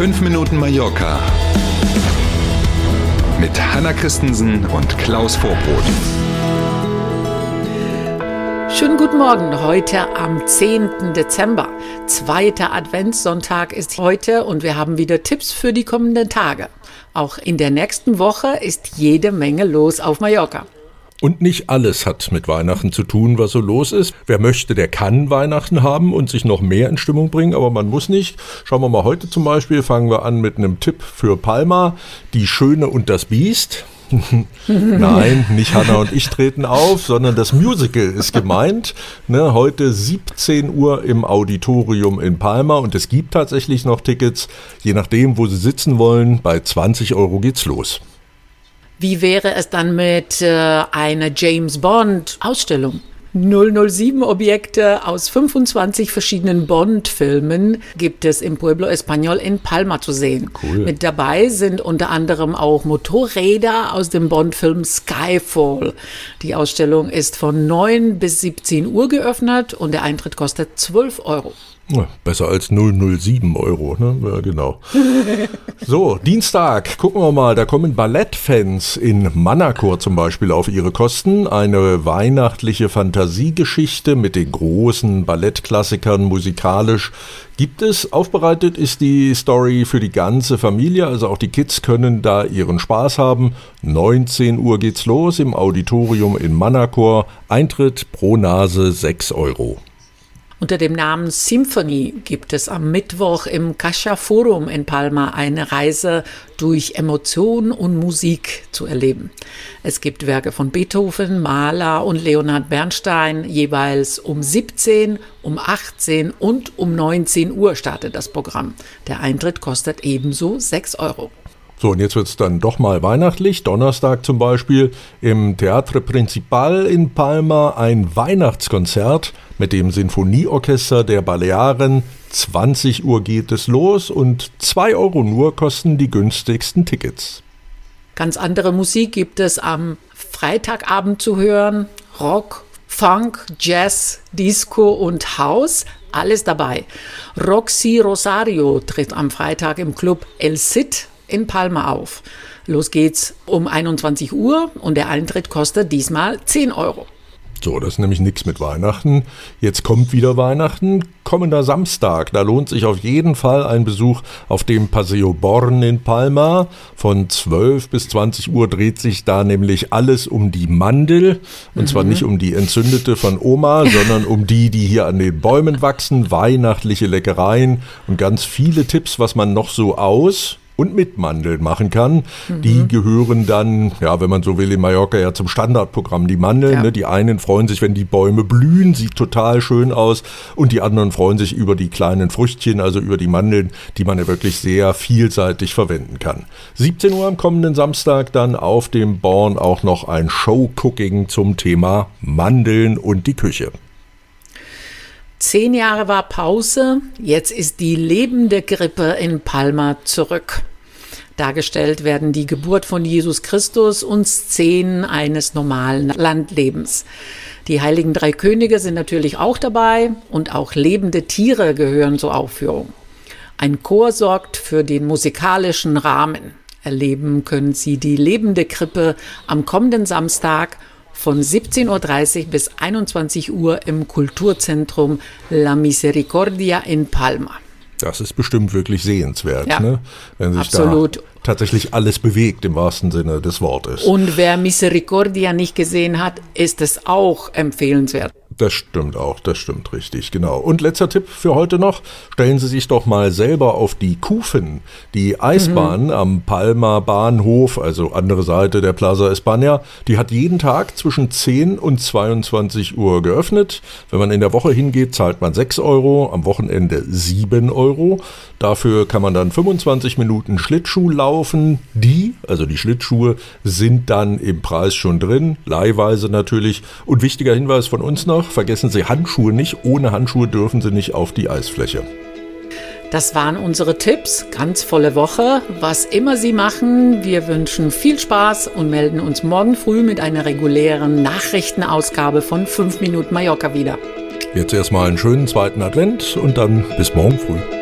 5 Minuten Mallorca mit Hanna Christensen und Klaus Vorbrot. Schönen guten Morgen, heute am 10. Dezember. Zweiter Adventssonntag ist heute und wir haben wieder Tipps für die kommenden Tage. Auch in der nächsten Woche ist jede Menge los auf Mallorca. Und nicht alles hat mit Weihnachten zu tun, was so los ist. Wer möchte, der kann Weihnachten haben und sich noch mehr in Stimmung bringen, aber man muss nicht. Schauen wir mal heute zum Beispiel, fangen wir an mit einem Tipp für Palma, Die Schöne und das Biest. Nein, nicht Hanna und ich treten auf, sondern das Musical ist gemeint. Ne, heute 17 Uhr im Auditorium in Palma und es gibt tatsächlich noch Tickets, je nachdem, wo Sie sitzen wollen. Bei 20 Euro geht's los. Wie wäre es dann mit äh, einer James Bond Ausstellung? 007 Objekte aus 25 verschiedenen Bond-Filmen gibt es im Pueblo Español in Palma zu sehen. Cool. Mit dabei sind unter anderem auch Motorräder aus dem Bond-Film Skyfall. Die Ausstellung ist von 9 bis 17 Uhr geöffnet und der Eintritt kostet 12 Euro. Ja, Besser als 007 Euro, ne? Ja, genau. So, Dienstag, gucken wir mal, da kommen Ballettfans in Manacor zum Beispiel auf ihre Kosten. Eine weihnachtliche Fantasiegeschichte mit den großen Ballettklassikern musikalisch gibt es. Aufbereitet ist die Story für die ganze Familie, also auch die Kids können da ihren Spaß haben. 19 Uhr geht's los im Auditorium in Manacor. Eintritt pro Nase 6 Euro. Unter dem Namen Symphony gibt es am Mittwoch im Cascia Forum in Palma eine Reise durch Emotion und Musik zu erleben. Es gibt Werke von Beethoven, Mahler und Leonard Bernstein. Jeweils um 17, um 18 und um 19 Uhr startet das Programm. Der Eintritt kostet ebenso 6 Euro. So, und jetzt wird's dann doch mal weihnachtlich. Donnerstag zum Beispiel im Teatre Principal in Palma ein Weihnachtskonzert mit dem Sinfonieorchester der Balearen. 20 Uhr geht es los und 2 Euro nur kosten die günstigsten Tickets. Ganz andere Musik gibt es am Freitagabend zu hören. Rock, Funk, Jazz, Disco und House. Alles dabei. Roxy Rosario tritt am Freitag im Club El Cid in Palma auf. Los geht's um 21 Uhr und der Eintritt kostet diesmal 10 Euro. So, das ist nämlich nichts mit Weihnachten. Jetzt kommt wieder Weihnachten. Kommender Samstag, da lohnt sich auf jeden Fall ein Besuch auf dem Paseo Born in Palma. Von 12 bis 20 Uhr dreht sich da nämlich alles um die Mandel. Und zwar nicht um die entzündete von Oma, sondern um die, die hier an den Bäumen wachsen. Weihnachtliche Leckereien und ganz viele Tipps, was man noch so aus und mit Mandeln machen kann. Die gehören dann, ja, wenn man so will, in Mallorca ja zum Standardprogramm. Die Mandeln, Ja. ne, die einen freuen sich, wenn die Bäume blühen, sieht total schön aus. Und die anderen freuen sich über die kleinen Früchtchen, also über die Mandeln, die man ja wirklich sehr vielseitig verwenden kann. 17 Uhr am kommenden Samstag dann auf dem Born auch noch ein Show-Cooking zum Thema Mandeln und die Küche. Zehn Jahre war Pause, jetzt ist die lebende Grippe in Palma zurück. Dargestellt werden die Geburt von Jesus Christus und Szenen eines normalen Landlebens. Die heiligen drei Könige sind natürlich auch dabei und auch lebende Tiere gehören zur Aufführung. Ein Chor sorgt für den musikalischen Rahmen. Erleben können Sie die lebende Krippe am kommenden Samstag von 17.30 Uhr bis 21 Uhr im Kulturzentrum La Misericordia in Palma. Das ist bestimmt wirklich sehenswert, Ja, ne? wenn sich absolut. da tatsächlich alles bewegt im wahrsten Sinne des Wortes. Und wer Misericordia nicht gesehen hat, ist es auch empfehlenswert. Das stimmt auch, das stimmt richtig, genau. Und letzter Tipp für heute noch, stellen Sie sich doch mal selber auf die Kufen, die Eisbahn am Palma Bahnhof, also andere Seite der Plaza España, die hat jeden Tag zwischen 10 und 22 Uhr geöffnet. Wenn man in der Woche hingeht, zahlt man 6 Euro, am Wochenende 7 Euro. Dafür kann man dann 25 Minuten Schlittschuh laufen. Die, also die Schlittschuhe, sind dann im Preis schon drin, leihweise natürlich. Und wichtiger Hinweis von uns noch, vergessen Sie Handschuhe nicht. Ohne Handschuhe dürfen Sie nicht auf die Eisfläche. Das waren unsere Tipps. Ganz volle Woche. Was immer Sie machen, wir wünschen viel Spaß und melden uns morgen früh mit einer regulären Nachrichtenausgabe von 5 Minuten Mallorca wieder. Jetzt erstmal einen schönen zweiten Advent und dann bis morgen früh.